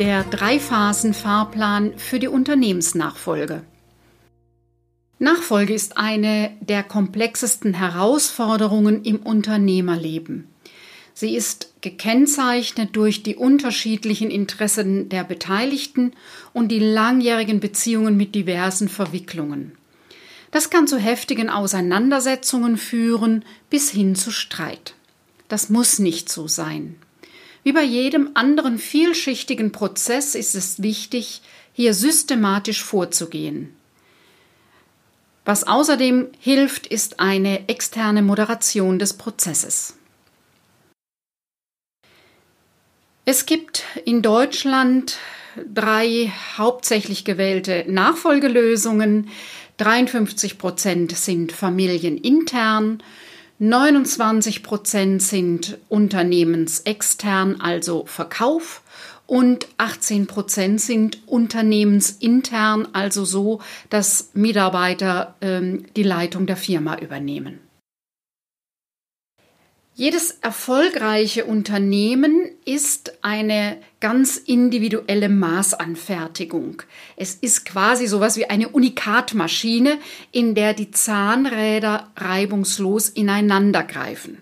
Der Drei-Phasen-Fahrplan für die Unternehmensnachfolge. Nachfolge ist eine der komplexesten Herausforderungen im Unternehmerleben. Sie ist gekennzeichnet durch die unterschiedlichen Interessen der Beteiligten und die langjährigen Beziehungen mit diversen Verwicklungen. Das kann zu heftigen Auseinandersetzungen führen bis hin zu Streit. Das muss nicht so sein. Wie bei jedem anderen vielschichtigen Prozess ist es wichtig, hier systematisch vorzugehen. Was außerdem hilft, ist eine externe Moderation des Prozesses. Es gibt in Deutschland drei hauptsächlich gewählte Nachfolgelösungen. 53 Prozent sind familienintern, 29 Prozent sind unternehmensextern, also Verkauf, und 18 Prozent sind unternehmensintern, also so, dass Mitarbeiter ähm, die Leitung der Firma übernehmen. Jedes erfolgreiche Unternehmen ist eine ganz individuelle Maßanfertigung. Es ist quasi sowas wie eine Unikatmaschine, in der die Zahnräder reibungslos ineinandergreifen.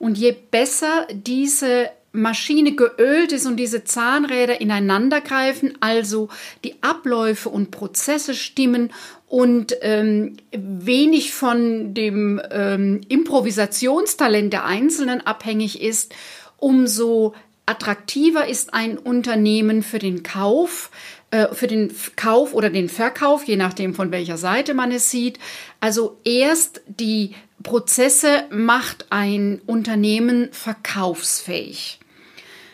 Und je besser diese Maschine geölt ist und diese Zahnräder ineinandergreifen, also die Abläufe und Prozesse stimmen und ähm, wenig von dem ähm, Improvisationstalent der Einzelnen abhängig ist, umso attraktiver ist ein Unternehmen für den Kauf, äh, für den Kauf oder den Verkauf, je nachdem von welcher Seite man es sieht. Also erst die Prozesse macht ein Unternehmen verkaufsfähig.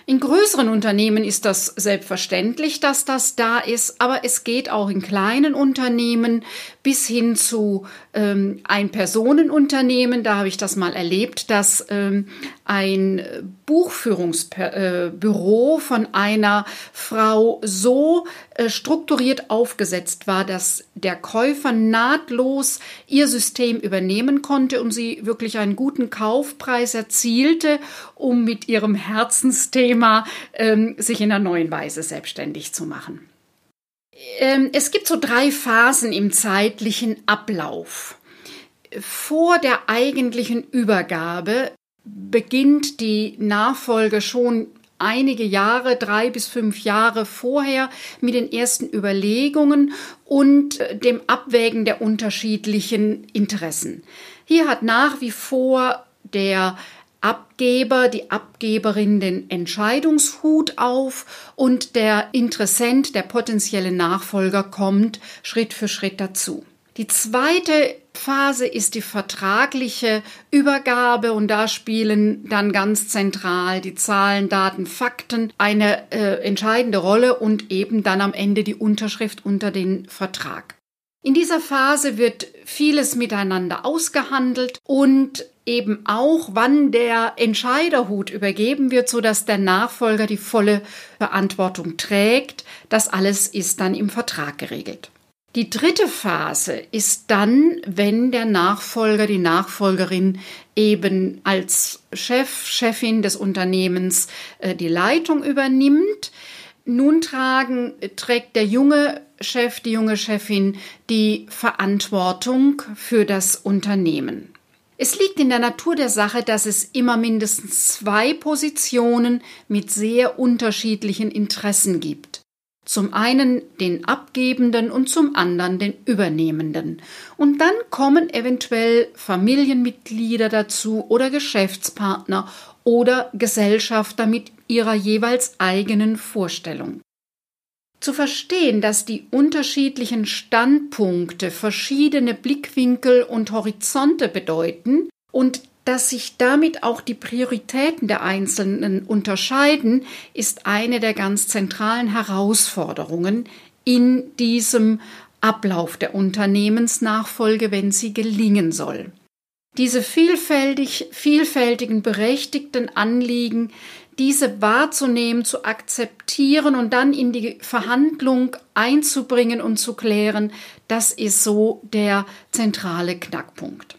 In größeren Unternehmen ist das selbstverständlich, dass das da ist, aber es geht auch in kleinen Unternehmen bis hin zu ähm, ein Personenunternehmen. Da habe ich das mal erlebt, dass ähm, ein Buchführungsbüro äh, von einer Frau so äh, strukturiert aufgesetzt war, dass der Käufer nahtlos ihr System übernehmen konnte und sie wirklich einen guten Kaufpreis erzielte, um mit ihrem Herzensthema ähm, sich in einer neuen Weise selbstständig zu machen. Ähm, es gibt so drei Phasen im zeitlichen Ablauf. Vor der eigentlichen Übergabe beginnt die Nachfolge schon einige Jahre, drei bis fünf Jahre vorher mit den ersten Überlegungen und äh, dem Abwägen der unterschiedlichen Interessen. Hier hat nach wie vor der Abgeber, die Abgeberin den Entscheidungshut auf und der Interessent, der potenzielle Nachfolger kommt Schritt für Schritt dazu. Die zweite Phase ist die vertragliche Übergabe und da spielen dann ganz zentral die Zahlen, Daten, Fakten eine äh, entscheidende Rolle und eben dann am Ende die Unterschrift unter den Vertrag. In dieser Phase wird vieles miteinander ausgehandelt und eben auch, wann der Entscheiderhut übergeben wird, so dass der Nachfolger die volle Verantwortung trägt. Das alles ist dann im Vertrag geregelt. Die dritte Phase ist dann, wenn der Nachfolger, die Nachfolgerin eben als Chef, Chefin des Unternehmens äh, die Leitung übernimmt. Nun tragen, trägt der junge Chef, die junge Chefin die Verantwortung für das Unternehmen. Es liegt in der Natur der Sache, dass es immer mindestens zwei Positionen mit sehr unterschiedlichen Interessen gibt. Zum einen den Abgebenden und zum anderen den Übernehmenden. Und dann kommen eventuell Familienmitglieder dazu oder Geschäftspartner oder Gesellschafter mit ihrer jeweils eigenen Vorstellung. Zu verstehen, dass die unterschiedlichen Standpunkte verschiedene Blickwinkel und Horizonte bedeuten und dass sich damit auch die Prioritäten der Einzelnen unterscheiden, ist eine der ganz zentralen Herausforderungen in diesem Ablauf der Unternehmensnachfolge, wenn sie gelingen soll. Diese vielfältig, vielfältigen berechtigten Anliegen, diese wahrzunehmen, zu akzeptieren und dann in die Verhandlung einzubringen und zu klären, das ist so der zentrale Knackpunkt.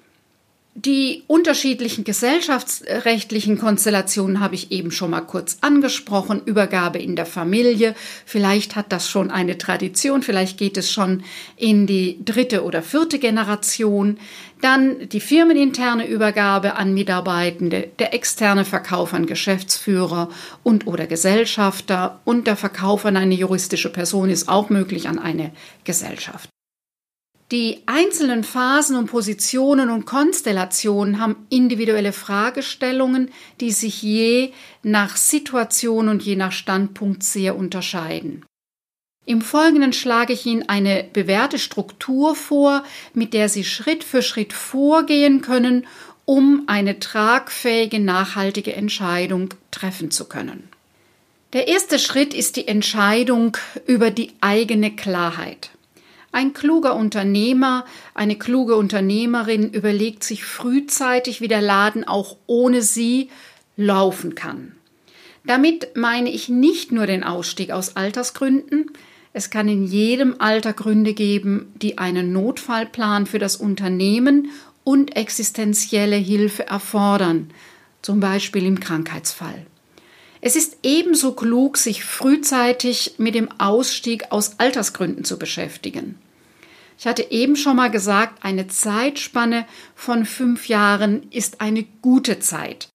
Die unterschiedlichen gesellschaftsrechtlichen Konstellationen habe ich eben schon mal kurz angesprochen. Übergabe in der Familie. Vielleicht hat das schon eine Tradition. Vielleicht geht es schon in die dritte oder vierte Generation. Dann die firmeninterne Übergabe an Mitarbeitende, der externe Verkauf an Geschäftsführer und oder Gesellschafter und der Verkauf an eine juristische Person ist auch möglich an eine Gesellschaft. Die einzelnen Phasen und Positionen und Konstellationen haben individuelle Fragestellungen, die sich je nach Situation und je nach Standpunkt sehr unterscheiden. Im Folgenden schlage ich Ihnen eine bewährte Struktur vor, mit der Sie Schritt für Schritt vorgehen können, um eine tragfähige, nachhaltige Entscheidung treffen zu können. Der erste Schritt ist die Entscheidung über die eigene Klarheit. Ein kluger Unternehmer, eine kluge Unternehmerin überlegt sich frühzeitig, wie der Laden auch ohne sie laufen kann. Damit meine ich nicht nur den Ausstieg aus Altersgründen. Es kann in jedem Alter Gründe geben, die einen Notfallplan für das Unternehmen und existenzielle Hilfe erfordern, zum Beispiel im Krankheitsfall. Es ist ebenso klug, sich frühzeitig mit dem Ausstieg aus Altersgründen zu beschäftigen. Ich hatte eben schon mal gesagt, eine Zeitspanne von fünf Jahren ist eine gute Zeit.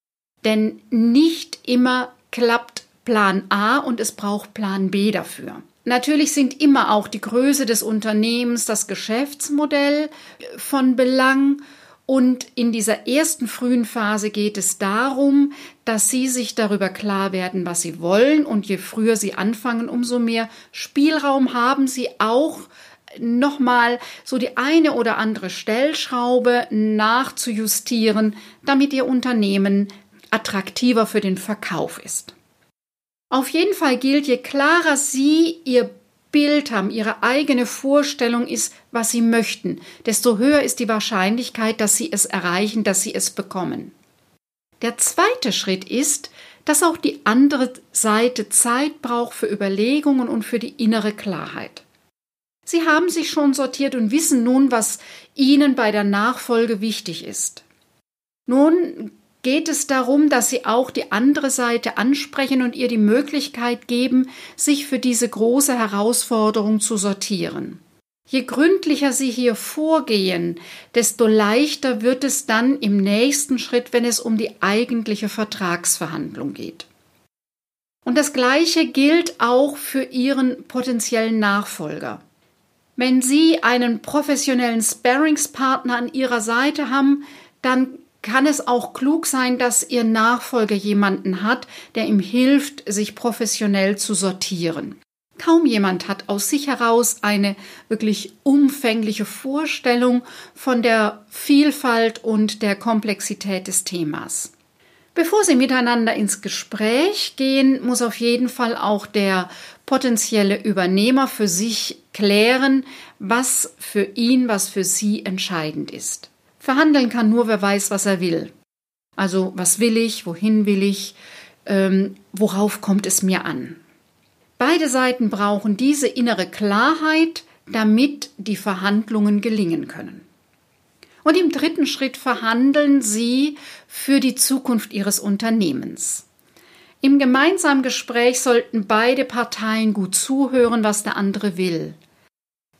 Denn nicht immer klappt Plan A und es braucht Plan B dafür. Natürlich sind immer auch die Größe des Unternehmens, das Geschäftsmodell von Belang. Und in dieser ersten frühen Phase geht es darum, dass Sie sich darüber klar werden, was Sie wollen. Und je früher Sie anfangen, umso mehr Spielraum haben Sie auch nochmal so die eine oder andere Stellschraube nachzujustieren, damit Ihr Unternehmen attraktiver für den Verkauf ist. Auf jeden Fall gilt, je klarer Sie Ihr Bild haben, Ihre eigene Vorstellung ist, was Sie möchten, desto höher ist die Wahrscheinlichkeit, dass Sie es erreichen, dass Sie es bekommen. Der zweite Schritt ist, dass auch die andere Seite Zeit braucht für Überlegungen und für die innere Klarheit. Sie haben sich schon sortiert und wissen nun, was Ihnen bei der Nachfolge wichtig ist. Nun geht es darum, dass Sie auch die andere Seite ansprechen und ihr die Möglichkeit geben, sich für diese große Herausforderung zu sortieren. Je gründlicher Sie hier vorgehen, desto leichter wird es dann im nächsten Schritt, wenn es um die eigentliche Vertragsverhandlung geht. Und das Gleiche gilt auch für Ihren potenziellen Nachfolger. Wenn Sie einen professionellen Sparringspartner an Ihrer Seite haben, dann kann es auch klug sein, dass Ihr Nachfolger jemanden hat, der ihm hilft, sich professionell zu sortieren. Kaum jemand hat aus sich heraus eine wirklich umfängliche Vorstellung von der Vielfalt und der Komplexität des Themas. Bevor Sie miteinander ins Gespräch gehen, muss auf jeden Fall auch der potenzielle Übernehmer für sich klären, was für ihn, was für sie entscheidend ist. Verhandeln kann nur, wer weiß, was er will. Also was will ich, wohin will ich, ähm, worauf kommt es mir an. Beide Seiten brauchen diese innere Klarheit, damit die Verhandlungen gelingen können. Und im dritten Schritt verhandeln Sie für die Zukunft Ihres Unternehmens. Im gemeinsamen Gespräch sollten beide Parteien gut zuhören, was der andere will.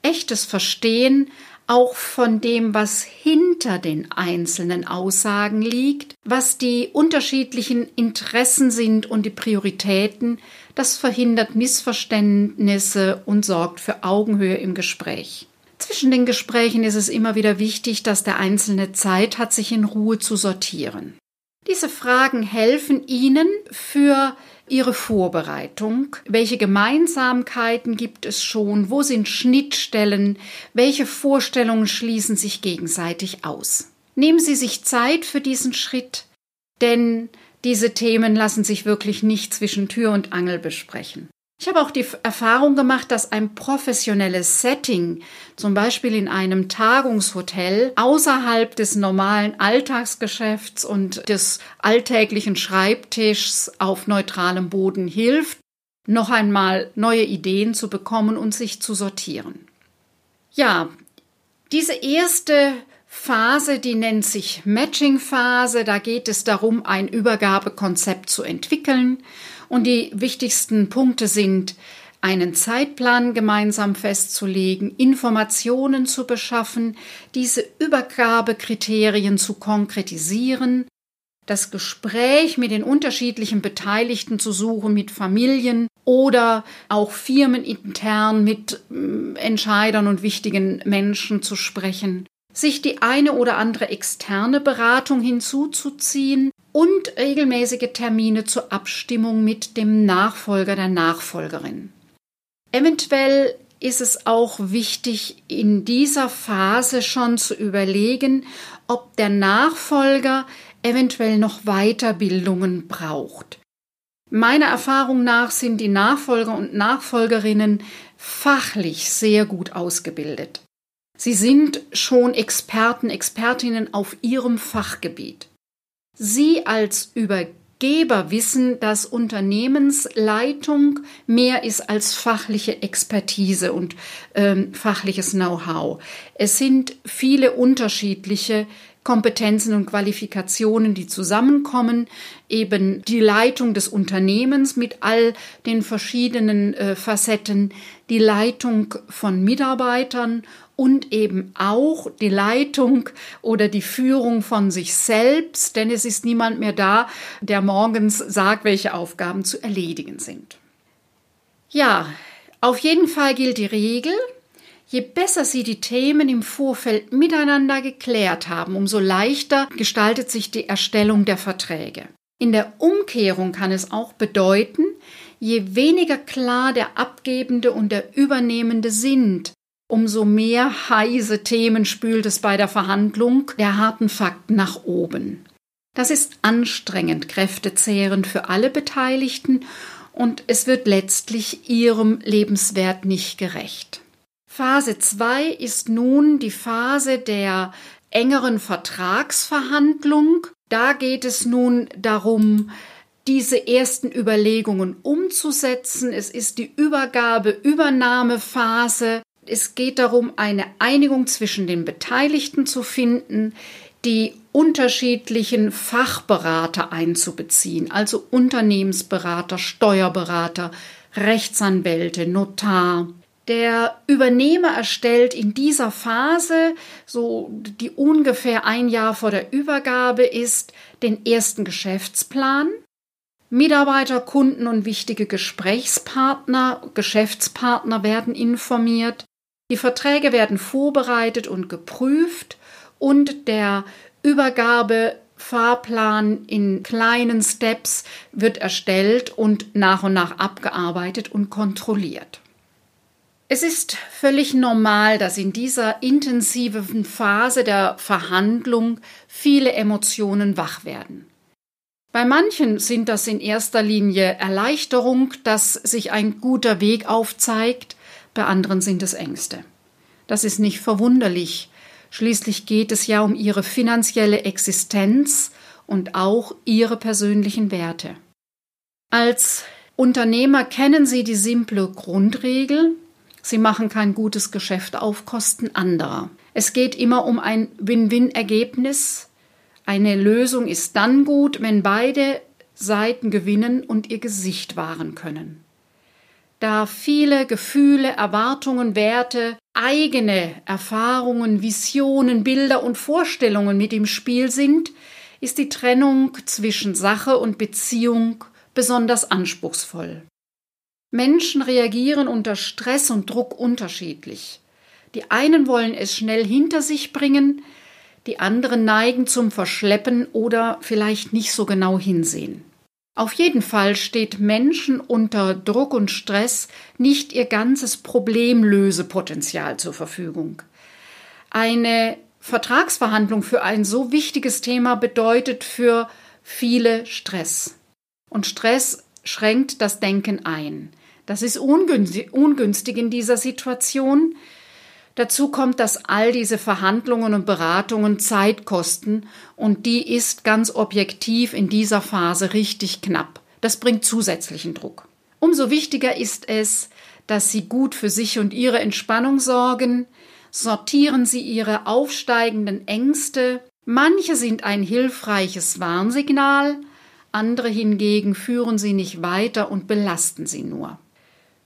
Echtes Verstehen auch von dem, was hinter den einzelnen Aussagen liegt, was die unterschiedlichen Interessen sind und die Prioritäten, das verhindert Missverständnisse und sorgt für Augenhöhe im Gespräch. Zwischen den Gesprächen ist es immer wieder wichtig, dass der Einzelne Zeit hat, sich in Ruhe zu sortieren. Diese Fragen helfen Ihnen für Ihre Vorbereitung. Welche Gemeinsamkeiten gibt es schon? Wo sind Schnittstellen? Welche Vorstellungen schließen sich gegenseitig aus? Nehmen Sie sich Zeit für diesen Schritt, denn diese Themen lassen sich wirklich nicht zwischen Tür und Angel besprechen. Ich habe auch die Erfahrung gemacht, dass ein professionelles Setting, zum Beispiel in einem Tagungshotel, außerhalb des normalen Alltagsgeschäfts und des alltäglichen Schreibtischs auf neutralem Boden hilft, noch einmal neue Ideen zu bekommen und sich zu sortieren. Ja, diese erste Phase, die nennt sich Matching-Phase. Da geht es darum, ein Übergabekonzept zu entwickeln. Und die wichtigsten Punkte sind, einen Zeitplan gemeinsam festzulegen, Informationen zu beschaffen, diese Übergabekriterien zu konkretisieren, das Gespräch mit den unterschiedlichen Beteiligten zu suchen, mit Familien oder auch firmenintern mit mm, Entscheidern und wichtigen Menschen zu sprechen. Sich die eine oder andere externe Beratung hinzuzuziehen und regelmäßige Termine zur Abstimmung mit dem Nachfolger der Nachfolgerin. Eventuell ist es auch wichtig, in dieser Phase schon zu überlegen, ob der Nachfolger eventuell noch Weiterbildungen braucht. Meiner Erfahrung nach sind die Nachfolger und Nachfolgerinnen fachlich sehr gut ausgebildet. Sie sind schon Experten, Expertinnen auf ihrem Fachgebiet. Sie als Übergeber wissen, dass Unternehmensleitung mehr ist als fachliche Expertise und ähm, fachliches Know-how. Es sind viele unterschiedliche Kompetenzen und Qualifikationen, die zusammenkommen, eben die Leitung des Unternehmens mit all den verschiedenen äh, Facetten, die Leitung von Mitarbeitern und eben auch die Leitung oder die Führung von sich selbst, denn es ist niemand mehr da, der morgens sagt, welche Aufgaben zu erledigen sind. Ja, auf jeden Fall gilt die Regel, Je besser Sie die Themen im Vorfeld miteinander geklärt haben, umso leichter gestaltet sich die Erstellung der Verträge. In der Umkehrung kann es auch bedeuten, je weniger klar der Abgebende und der Übernehmende sind, umso mehr heiße Themen spült es bei der Verhandlung der harten Fakten nach oben. Das ist anstrengend, kräftezehrend für alle Beteiligten und es wird letztlich ihrem Lebenswert nicht gerecht. Phase 2 ist nun die Phase der engeren Vertragsverhandlung. Da geht es nun darum, diese ersten Überlegungen umzusetzen. Es ist die Übergabe-Übernahmephase. Es geht darum, eine Einigung zwischen den Beteiligten zu finden, die unterschiedlichen Fachberater einzubeziehen, also Unternehmensberater, Steuerberater, Rechtsanwälte, Notar, der Übernehmer erstellt in dieser Phase, so die ungefähr ein Jahr vor der Übergabe ist, den ersten Geschäftsplan. Mitarbeiter, Kunden und wichtige Gesprächspartner, Geschäftspartner werden informiert. Die Verträge werden vorbereitet und geprüft und der Übergabefahrplan in kleinen Steps wird erstellt und nach und nach abgearbeitet und kontrolliert. Es ist völlig normal, dass in dieser intensiven Phase der Verhandlung viele Emotionen wach werden. Bei manchen sind das in erster Linie Erleichterung, dass sich ein guter Weg aufzeigt, bei anderen sind es Ängste. Das ist nicht verwunderlich. Schließlich geht es ja um ihre finanzielle Existenz und auch ihre persönlichen Werte. Als Unternehmer kennen Sie die simple Grundregel, Sie machen kein gutes Geschäft auf Kosten anderer. Es geht immer um ein Win-Win-Ergebnis. Eine Lösung ist dann gut, wenn beide Seiten gewinnen und ihr Gesicht wahren können. Da viele Gefühle, Erwartungen, Werte, eigene Erfahrungen, Visionen, Bilder und Vorstellungen mit im Spiel sind, ist die Trennung zwischen Sache und Beziehung besonders anspruchsvoll. Menschen reagieren unter Stress und Druck unterschiedlich. Die einen wollen es schnell hinter sich bringen, die anderen neigen zum Verschleppen oder vielleicht nicht so genau hinsehen. Auf jeden Fall steht Menschen unter Druck und Stress nicht ihr ganzes Problemlösepotenzial zur Verfügung. Eine Vertragsverhandlung für ein so wichtiges Thema bedeutet für viele Stress. Und Stress schränkt das Denken ein. Das ist ungünstig in dieser Situation. Dazu kommt, dass all diese Verhandlungen und Beratungen Zeit kosten und die ist ganz objektiv in dieser Phase richtig knapp. Das bringt zusätzlichen Druck. Umso wichtiger ist es, dass Sie gut für sich und Ihre Entspannung sorgen, sortieren Sie Ihre aufsteigenden Ängste. Manche sind ein hilfreiches Warnsignal, andere hingegen führen Sie nicht weiter und belasten Sie nur.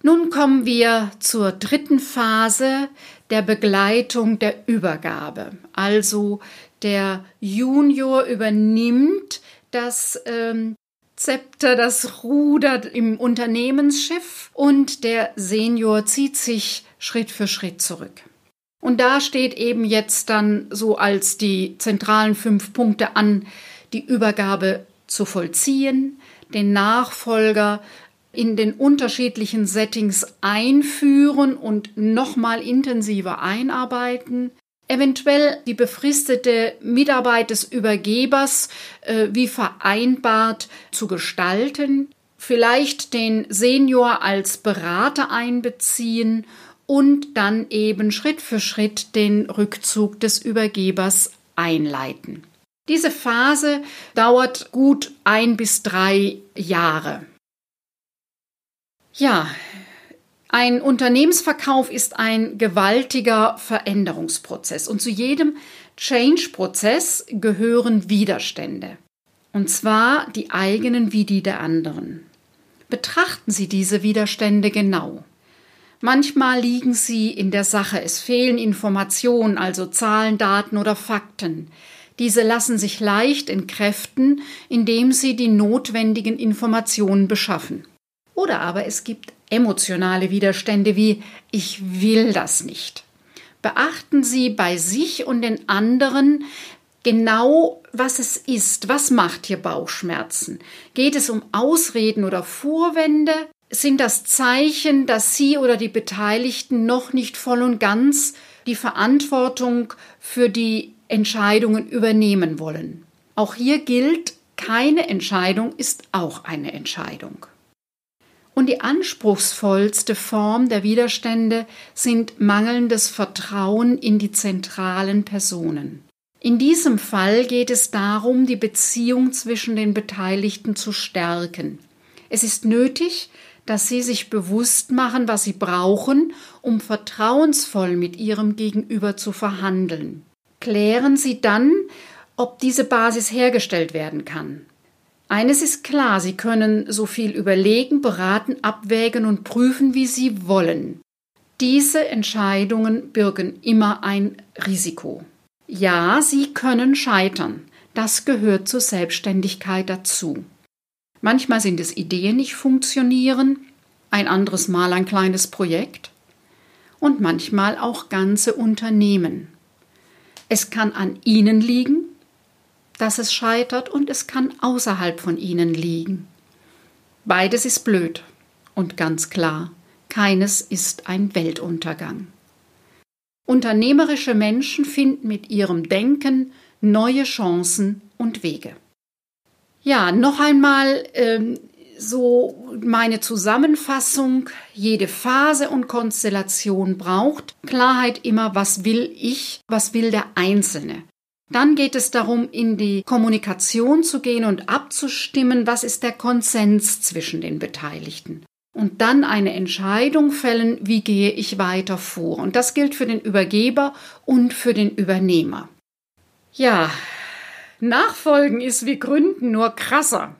Nun kommen wir zur dritten Phase der Begleitung der Übergabe. Also der Junior übernimmt das ähm, Zepter, das Ruder im Unternehmensschiff und der Senior zieht sich Schritt für Schritt zurück. Und da steht eben jetzt dann so als die zentralen fünf Punkte an, die Übergabe zu vollziehen, den Nachfolger in den unterschiedlichen Settings einführen und nochmal intensiver einarbeiten, eventuell die befristete Mitarbeit des Übergebers äh, wie vereinbart zu gestalten, vielleicht den Senior als Berater einbeziehen und dann eben Schritt für Schritt den Rückzug des Übergebers einleiten. Diese Phase dauert gut ein bis drei Jahre. Ja, ein Unternehmensverkauf ist ein gewaltiger Veränderungsprozess und zu jedem Change-Prozess gehören Widerstände. Und zwar die eigenen wie die der anderen. Betrachten Sie diese Widerstände genau. Manchmal liegen sie in der Sache, es fehlen Informationen, also Zahlen, Daten oder Fakten. Diese lassen sich leicht entkräften, indem Sie die notwendigen Informationen beschaffen. Oder aber es gibt emotionale Widerstände wie ich will das nicht. Beachten Sie bei sich und den anderen genau, was es ist. Was macht hier Bauchschmerzen? Geht es um Ausreden oder Vorwände? Sind das Zeichen, dass Sie oder die Beteiligten noch nicht voll und ganz die Verantwortung für die Entscheidungen übernehmen wollen? Auch hier gilt, keine Entscheidung ist auch eine Entscheidung. Und die anspruchsvollste Form der Widerstände sind mangelndes Vertrauen in die zentralen Personen. In diesem Fall geht es darum, die Beziehung zwischen den Beteiligten zu stärken. Es ist nötig, dass sie sich bewusst machen, was sie brauchen, um vertrauensvoll mit ihrem Gegenüber zu verhandeln. Klären Sie dann, ob diese Basis hergestellt werden kann. Eines ist klar, Sie können so viel überlegen, beraten, abwägen und prüfen, wie Sie wollen. Diese Entscheidungen birgen immer ein Risiko. Ja, Sie können scheitern. Das gehört zur Selbstständigkeit dazu. Manchmal sind es Ideen, die nicht funktionieren, ein anderes Mal ein kleines Projekt und manchmal auch ganze Unternehmen. Es kann an Ihnen liegen, dass es scheitert und es kann außerhalb von ihnen liegen. Beides ist blöd und ganz klar, keines ist ein Weltuntergang. Unternehmerische Menschen finden mit ihrem Denken neue Chancen und Wege. Ja, noch einmal ähm, so meine Zusammenfassung. Jede Phase und Konstellation braucht Klarheit immer, was will ich, was will der Einzelne. Dann geht es darum, in die Kommunikation zu gehen und abzustimmen, was ist der Konsens zwischen den Beteiligten. Und dann eine Entscheidung fällen, wie gehe ich weiter vor. Und das gilt für den Übergeber und für den Übernehmer. Ja, Nachfolgen ist wie Gründen nur krasser.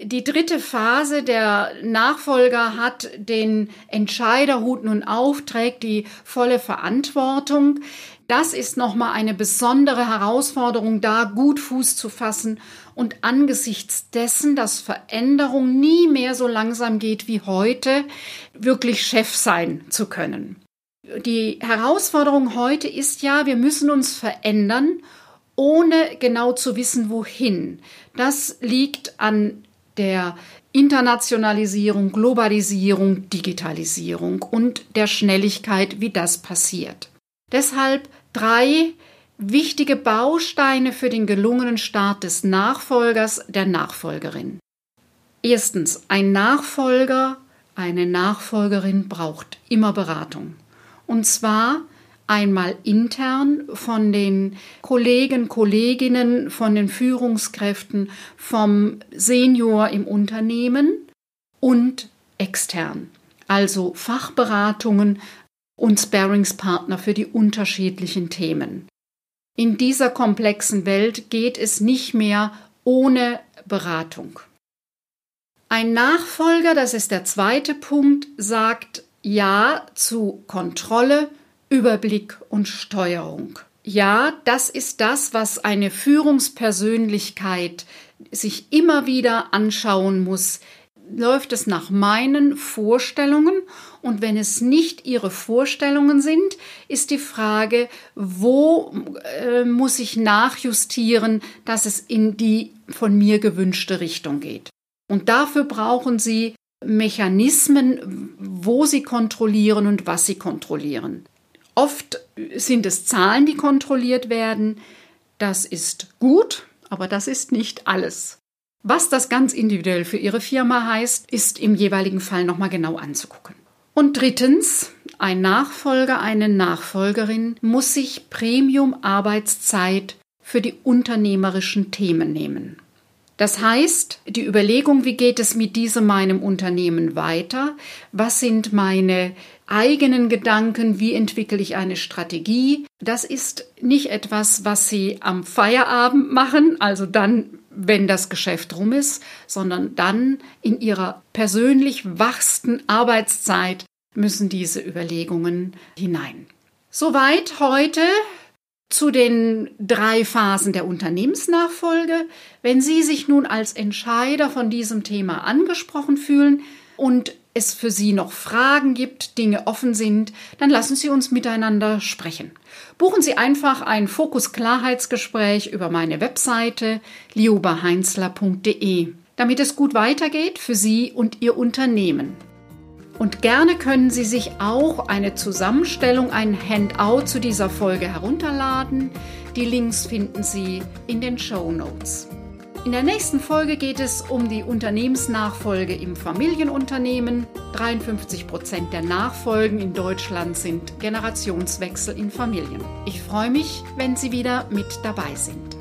Die dritte Phase, der Nachfolger hat den Entscheiderhut nun auf, trägt die volle Verantwortung. Das ist nochmal eine besondere Herausforderung, da gut Fuß zu fassen und angesichts dessen, dass Veränderung nie mehr so langsam geht wie heute, wirklich Chef sein zu können. Die Herausforderung heute ist ja, wir müssen uns verändern, ohne genau zu wissen, wohin. Das liegt an der Internationalisierung, Globalisierung, Digitalisierung und der Schnelligkeit, wie das passiert. Deshalb drei wichtige Bausteine für den gelungenen Start des Nachfolgers, der Nachfolgerin. Erstens, ein Nachfolger, eine Nachfolgerin braucht immer Beratung. Und zwar einmal intern von den Kollegen, Kolleginnen, von den Führungskräften, vom Senior im Unternehmen und extern. Also Fachberatungen und Sparringspartner für die unterschiedlichen Themen. In dieser komplexen Welt geht es nicht mehr ohne Beratung. Ein Nachfolger, das ist der zweite Punkt, sagt Ja zu Kontrolle, Überblick und Steuerung. Ja, das ist das, was eine Führungspersönlichkeit sich immer wieder anschauen muss. Läuft es nach meinen Vorstellungen? Und wenn es nicht Ihre Vorstellungen sind, ist die Frage, wo äh, muss ich nachjustieren, dass es in die von mir gewünschte Richtung geht. Und dafür brauchen Sie Mechanismen, wo Sie kontrollieren und was Sie kontrollieren. Oft sind es Zahlen, die kontrolliert werden. Das ist gut, aber das ist nicht alles. Was das ganz individuell für Ihre Firma heißt, ist im jeweiligen Fall nochmal genau anzugucken. Und drittens, ein Nachfolger, eine Nachfolgerin muss sich Premium-Arbeitszeit für die unternehmerischen Themen nehmen. Das heißt, die Überlegung, wie geht es mit diesem meinem Unternehmen weiter? Was sind meine eigenen Gedanken? Wie entwickle ich eine Strategie? Das ist nicht etwas, was Sie am Feierabend machen, also dann, wenn das Geschäft rum ist, sondern dann in Ihrer persönlich wachsten Arbeitszeit müssen diese Überlegungen hinein. Soweit heute zu den drei Phasen der Unternehmensnachfolge. Wenn Sie sich nun als Entscheider von diesem Thema angesprochen fühlen und es für Sie noch Fragen gibt, Dinge offen sind, dann lassen Sie uns miteinander sprechen. Buchen Sie einfach ein Fokus-Klarheitsgespräch über meine Webseite liobaheinzler.de, damit es gut weitergeht für Sie und Ihr Unternehmen. Und gerne können Sie sich auch eine Zusammenstellung, ein Handout zu dieser Folge herunterladen. Die Links finden Sie in den Show Notes. In der nächsten Folge geht es um die Unternehmensnachfolge im Familienunternehmen. 53 Prozent der Nachfolgen in Deutschland sind Generationswechsel in Familien. Ich freue mich, wenn Sie wieder mit dabei sind.